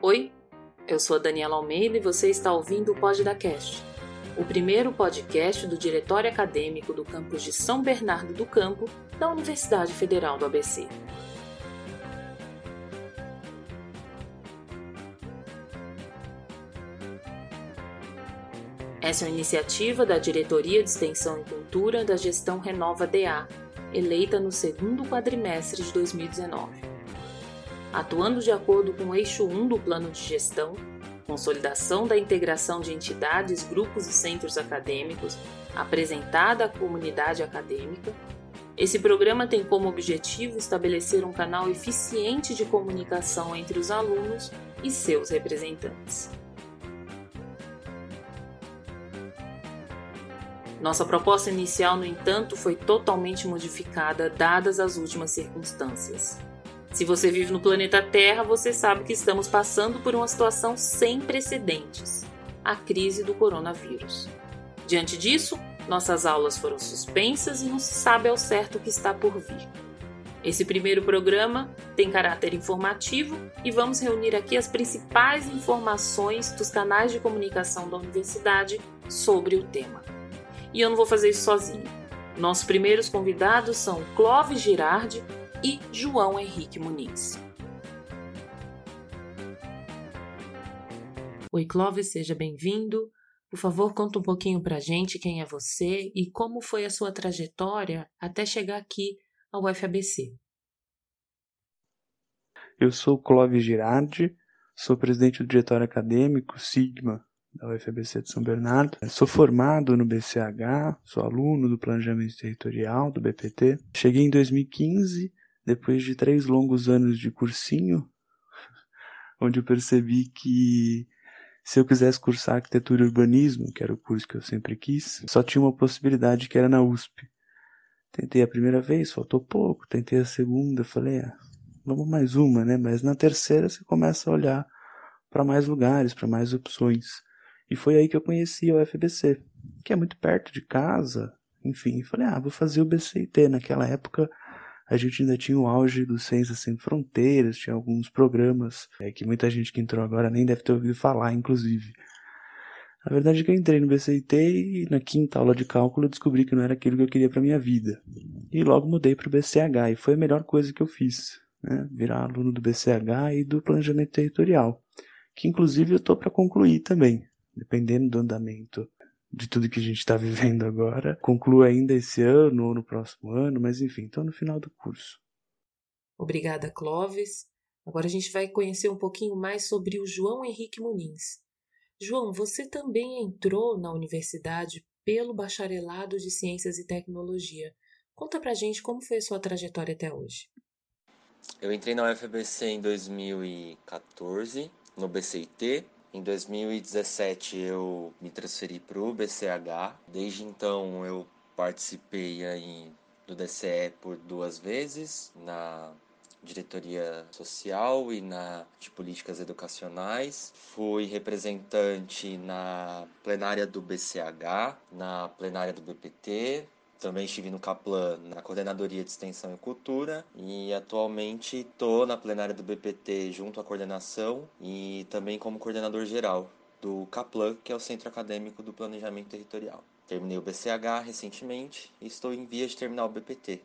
Oi, eu sou a Daniela Almeida e você está ouvindo o Pod da Cast, o primeiro podcast do Diretório Acadêmico do campus de São Bernardo do Campo da Universidade Federal do ABC. Essa é uma iniciativa da Diretoria de Extensão e Cultura da Gestão Renova DA, eleita no segundo quadrimestre de 2019. Atuando de acordo com o eixo 1 do plano de gestão, consolidação da integração de entidades, grupos e centros acadêmicos, apresentada à comunidade acadêmica, esse programa tem como objetivo estabelecer um canal eficiente de comunicação entre os alunos e seus representantes. Nossa proposta inicial, no entanto, foi totalmente modificada dadas as últimas circunstâncias. Se você vive no planeta Terra, você sabe que estamos passando por uma situação sem precedentes a crise do coronavírus. Diante disso, nossas aulas foram suspensas e não se sabe ao certo o que está por vir. Esse primeiro programa tem caráter informativo e vamos reunir aqui as principais informações dos canais de comunicação da universidade sobre o tema e eu não vou fazer isso sozinho. Nossos primeiros convidados são Clóvis Girardi e João Henrique Muniz. Oi, Clóvis, seja bem-vindo. Por favor, conta um pouquinho pra gente quem é você e como foi a sua trajetória até chegar aqui ao UFABC. Eu sou Clóvis Girardi, sou presidente do diretório acadêmico Sigma da UFABC de São Bernardo. Sou formado no BCH, sou aluno do Planejamento Territorial do BPT. Cheguei em 2015, depois de três longos anos de cursinho, onde eu percebi que se eu quisesse cursar arquitetura e urbanismo, que era o curso que eu sempre quis, só tinha uma possibilidade que era na USP. Tentei a primeira vez, faltou pouco, tentei a segunda, falei, ah, vamos mais uma, né? Mas na terceira você começa a olhar para mais lugares, para mais opções. E foi aí que eu conheci a UFBC, que é muito perto de casa. Enfim, falei, ah, vou fazer o BCIT. Naquela época a gente ainda tinha o auge do Ciências Sem Fronteiras, tinha alguns programas é, que muita gente que entrou agora nem deve ter ouvido falar, inclusive. A verdade é que eu entrei no BCIT e na quinta aula de cálculo descobri que não era aquilo que eu queria para minha vida. E logo mudei para o BCH e foi a melhor coisa que eu fiz, né? virar aluno do BCH e do Planejamento Territorial, que inclusive eu estou para concluir também dependendo do andamento de tudo que a gente está vivendo agora, conclua ainda esse ano ou no próximo ano, mas enfim, estou no final do curso. Obrigada, Clóvis. Agora a gente vai conhecer um pouquinho mais sobre o João Henrique Muniz. João, você também entrou na universidade pelo bacharelado de Ciências e Tecnologia. Conta pra gente como foi a sua trajetória até hoje. Eu entrei na UFBC em 2014, no BCIT, em 2017 eu me transferi para o BCH. Desde então eu participei aí do DCE por duas vezes, na diretoria social e na de políticas educacionais. Fui representante na plenária do BCH, na plenária do BPT, também estive no Caplan, na Coordenadoria de Extensão e Cultura, e atualmente estou na plenária do BPT junto à coordenação e também como coordenador geral do Caplan, que é o Centro Acadêmico do Planejamento Territorial. Terminei o BCH recentemente e estou em vias de terminar o BPT.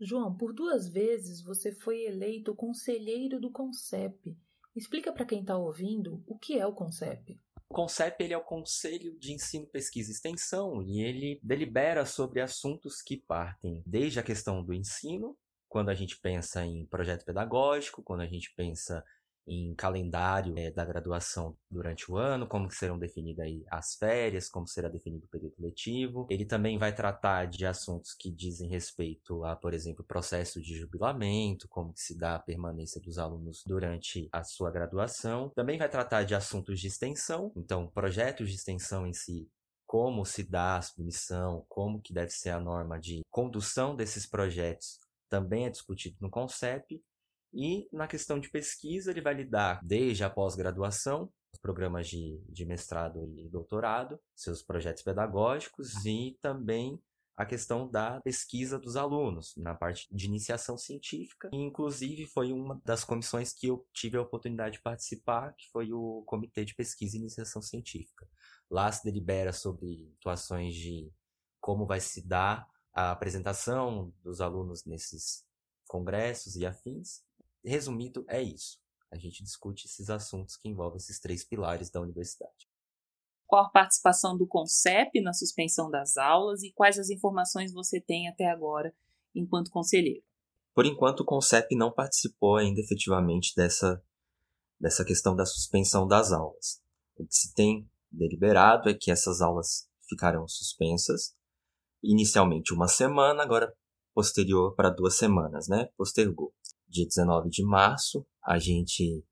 João, por duas vezes você foi eleito conselheiro do CONCEP. Explica para quem está ouvindo o que é o CONCEP. O CONCEP ele é o Conselho de Ensino, Pesquisa e Extensão e ele delibera sobre assuntos que partem desde a questão do ensino, quando a gente pensa em projeto pedagógico, quando a gente pensa em calendário é, da graduação durante o ano, como serão definidas as férias, como será definido o período letivo. Ele também vai tratar de assuntos que dizem respeito a, por exemplo, processo de jubilamento, como se dá a permanência dos alunos durante a sua graduação. Também vai tratar de assuntos de extensão, então projetos de extensão em si, como se dá a submissão, como que deve ser a norma de condução desses projetos, também é discutido no CONCEP e na questão de pesquisa, ele vai lidar desde a pós-graduação, programas de, de mestrado e doutorado, seus projetos pedagógicos e também a questão da pesquisa dos alunos, na parte de iniciação científica. E, inclusive, foi uma das comissões que eu tive a oportunidade de participar, que foi o Comitê de Pesquisa e Iniciação Científica. Lá se delibera sobre situações de como vai se dar a apresentação dos alunos nesses congressos e afins. Resumido, é isso. A gente discute esses assuntos que envolvem esses três pilares da universidade qual a participação do CONCEP na suspensão das aulas e quais as informações você tem até agora enquanto conselheiro. Por enquanto, o CONCEP não participou ainda efetivamente dessa, dessa questão da suspensão das aulas. O que se tem deliberado é que essas aulas ficarão suspensas, inicialmente uma semana, agora posterior para duas semanas, né? Postergou. Dia 19 de março, a gente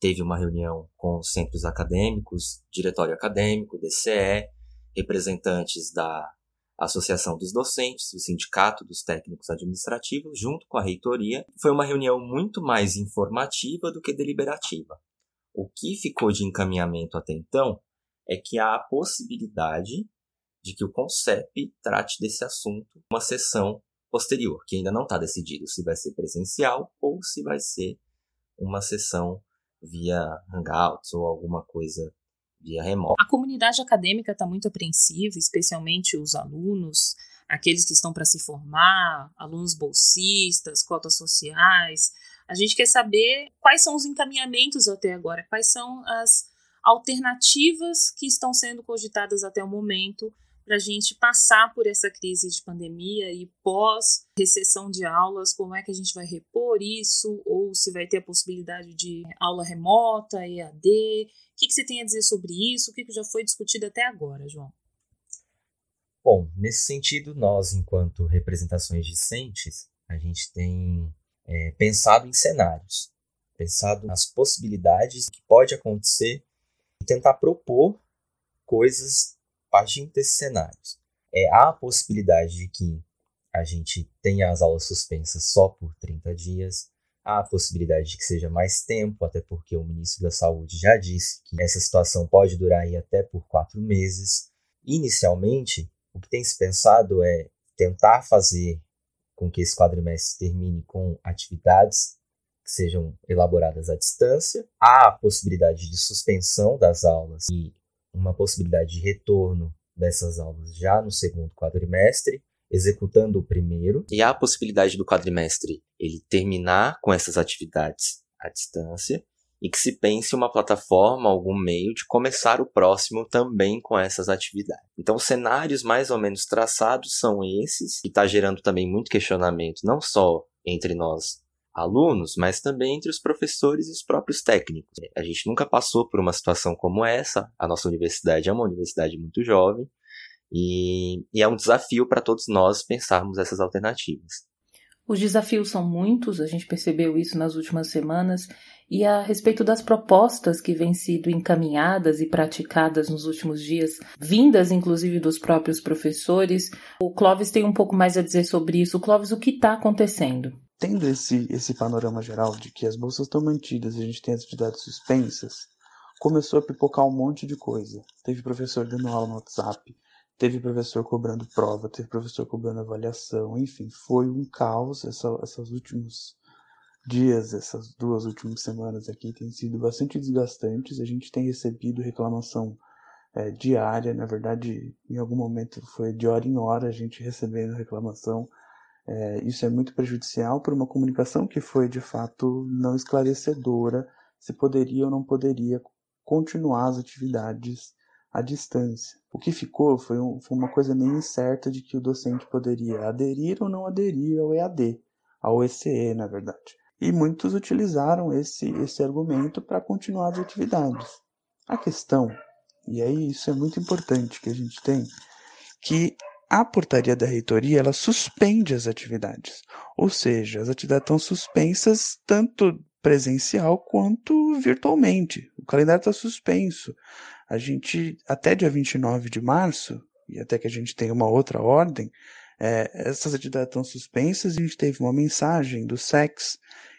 teve uma reunião com os centros acadêmicos, diretório acadêmico, DCE, representantes da Associação dos Docentes, do Sindicato dos Técnicos Administrativos, junto com a reitoria. Foi uma reunião muito mais informativa do que deliberativa. O que ficou de encaminhamento até então é que há a possibilidade de que o CONCEP trate desse assunto uma sessão posterior, que ainda não está decidido se vai ser presencial ou se vai ser uma sessão via Hangouts ou alguma coisa via remota. A comunidade acadêmica está muito apreensiva, especialmente os alunos, aqueles que estão para se formar, alunos bolsistas, cotas sociais. A gente quer saber quais são os encaminhamentos até agora, quais são as alternativas que estão sendo cogitadas até o momento para a gente passar por essa crise de pandemia e pós recessão de aulas, como é que a gente vai repor isso, ou se vai ter a possibilidade de aula remota, EAD. O que, que você tem a dizer sobre isso? O que, que já foi discutido até agora, João? Bom, nesse sentido, nós, enquanto representações discentes, a gente tem é, pensado em cenários, pensado nas possibilidades que pode acontecer e tentar propor coisas partindo desses cenários, é, há a possibilidade de que a gente tenha as aulas suspensas só por 30 dias, há a possibilidade de que seja mais tempo, até porque o ministro da Saúde já disse que essa situação pode durar aí até por quatro meses. Inicialmente, o que tem se pensado é tentar fazer com que esse quadrimestre termine com atividades que sejam elaboradas à distância. Há a possibilidade de suspensão das aulas e uma possibilidade de retorno dessas aulas já no segundo quadrimestre, executando o primeiro, e há a possibilidade do quadrimestre ele terminar com essas atividades à distância e que se pense uma plataforma, algum meio de começar o próximo também com essas atividades. Então, cenários mais ou menos traçados são esses, e está gerando também muito questionamento, não só entre nós alunos, mas também entre os professores e os próprios técnicos. A gente nunca passou por uma situação como essa, a nossa universidade é uma universidade muito jovem, e, e é um desafio para todos nós pensarmos essas alternativas. Os desafios são muitos, a gente percebeu isso nas últimas semanas, e a respeito das propostas que vêm sido encaminhadas e praticadas nos últimos dias, vindas inclusive dos próprios professores, o Clóvis tem um pouco mais a dizer sobre isso. Clóvis, o que está acontecendo? Tendo esse, esse panorama geral de que as bolsas estão mantidas e a gente tem as atividades suspensas, começou a pipocar um monte de coisa. Teve professor dando aula no WhatsApp, teve professor cobrando prova, teve professor cobrando avaliação, enfim, foi um caos essa, esses últimos dias, essas duas últimas semanas aqui têm sido bastante desgastantes. A gente tem recebido reclamação é, diária, na verdade, em algum momento foi de hora em hora a gente recebendo reclamação é, isso é muito prejudicial para uma comunicação que foi de fato não esclarecedora se poderia ou não poderia continuar as atividades à distância. O que ficou foi, um, foi uma coisa meio incerta de que o docente poderia aderir ou não aderir ao EAD, ao ECE, na verdade. E muitos utilizaram esse, esse argumento para continuar as atividades. A questão, e aí isso é muito importante que a gente tem, que a portaria da reitoria ela suspende as atividades, ou seja, as atividades estão suspensas tanto presencial quanto virtualmente. O calendário está suspenso. A gente, até dia 29 de março, e até que a gente tenha uma outra ordem, é, essas atividades estão suspensas e a gente teve uma mensagem do SEX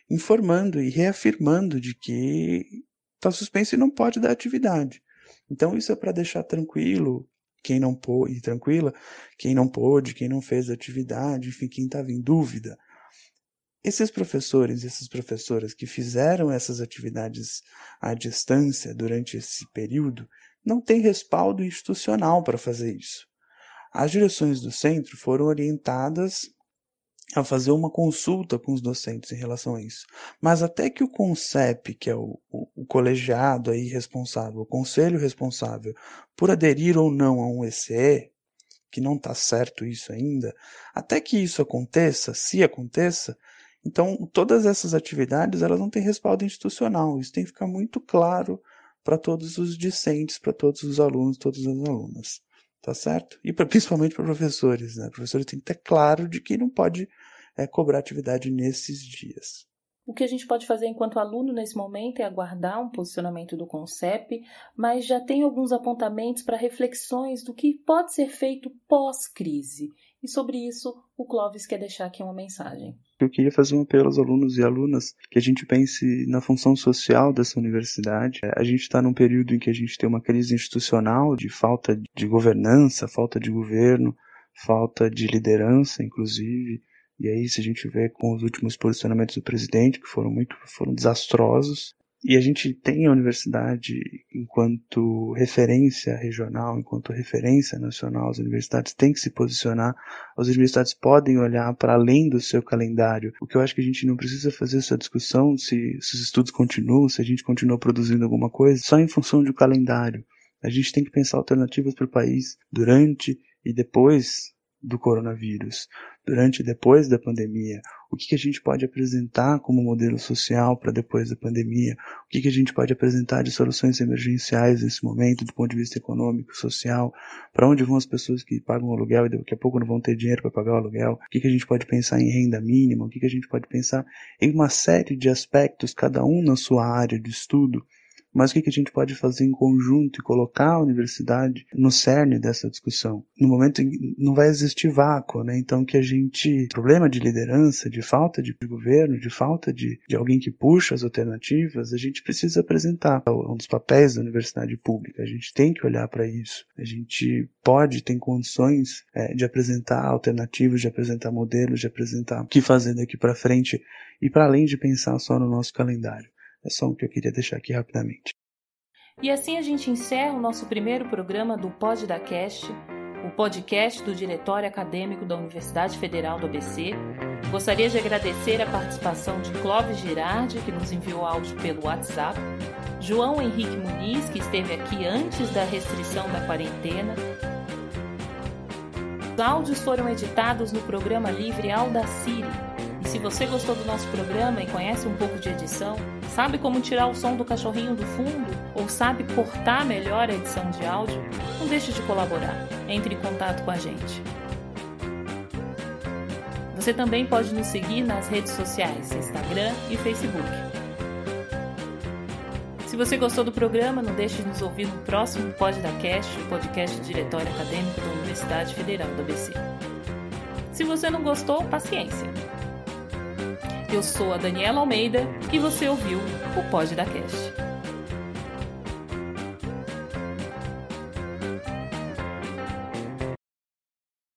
informando e reafirmando de que está suspenso e não pode dar atividade. Então isso é para deixar tranquilo quem não pôde, e tranquila, quem não pôde, quem não fez atividade, enfim, quem estava em dúvida. Esses professores, essas professoras que fizeram essas atividades à distância durante esse período, não têm respaldo institucional para fazer isso. As direções do centro foram orientadas a fazer uma consulta com os docentes em relação a isso. Mas até que o CONCEP, que é o, o, o, colegiado aí responsável, o conselho responsável por aderir ou não a um ECE, que não está certo isso ainda, até que isso aconteça, se aconteça, então todas essas atividades elas não têm respaldo institucional. Isso tem que ficar muito claro para todos os discentes, para todos os alunos, todas as alunas tá certo? E pra, principalmente para professores, né? Professores têm que ter claro de que não pode é, cobrar atividade nesses dias. O que a gente pode fazer enquanto aluno nesse momento é aguardar um posicionamento do CONCEP, mas já tem alguns apontamentos para reflexões do que pode ser feito pós-crise. E sobre isso, o Clóvis quer deixar aqui uma mensagem. Eu queria fazer um apelo aos alunos e alunas que a gente pense na função social dessa universidade. A gente está num período em que a gente tem uma crise institucional de falta de governança, falta de governo, falta de liderança, inclusive. E aí, se a gente vê com os últimos posicionamentos do presidente, que foram muito foram desastrosos, e a gente tem a universidade enquanto referência regional, enquanto referência nacional, as universidades têm que se posicionar, as universidades podem olhar para além do seu calendário. O que eu acho que a gente não precisa fazer essa discussão se, se os estudos continuam, se a gente continua produzindo alguma coisa, só em função um calendário. A gente tem que pensar alternativas para o país durante e depois do coronavírus, durante e depois da pandemia, o que, que a gente pode apresentar como modelo social para depois da pandemia, o que, que a gente pode apresentar de soluções emergenciais nesse momento, do ponto de vista econômico, social, para onde vão as pessoas que pagam aluguel e daqui a pouco não vão ter dinheiro para pagar o aluguel, o que, que a gente pode pensar em renda mínima, o que, que a gente pode pensar em uma série de aspectos, cada um na sua área de estudo, mas o que, a gente pode fazer em conjunto e colocar a universidade no cerne dessa discussão? No momento em que não vai existir vácuo, né? Então que a gente, problema de liderança, de falta de governo, de falta de, de alguém que puxa as alternativas, a gente precisa apresentar. É um dos papéis da universidade pública. A gente tem que olhar para isso. A gente pode, tem condições é, de apresentar alternativas, de apresentar modelos, de apresentar o que fazer daqui para frente e para além de pensar só no nosso calendário. É só o que eu queria deixar aqui rapidamente. E assim a gente encerra o nosso primeiro programa do Pod da Cast, o podcast do Diretório Acadêmico da Universidade Federal do ABC. Gostaria de agradecer a participação de Clóvis Girardi, que nos enviou áudio pelo WhatsApp, João Henrique Muniz, que esteve aqui antes da restrição da quarentena. Os áudios foram editados no programa livre Audacity. E se você gostou do nosso programa e conhece um pouco de edição, Sabe como tirar o som do cachorrinho do fundo? Ou sabe cortar melhor a edição de áudio? Não deixe de colaborar. Entre em contato com a gente. Você também pode nos seguir nas redes sociais, Instagram e Facebook. Se você gostou do programa, não deixe de nos ouvir no próximo Pod da Cast, o podcast do Diretório Acadêmico da Universidade Federal do ABC. Se você não gostou, paciência. Eu sou a Daniela Almeida e você ouviu o Pod da Cast.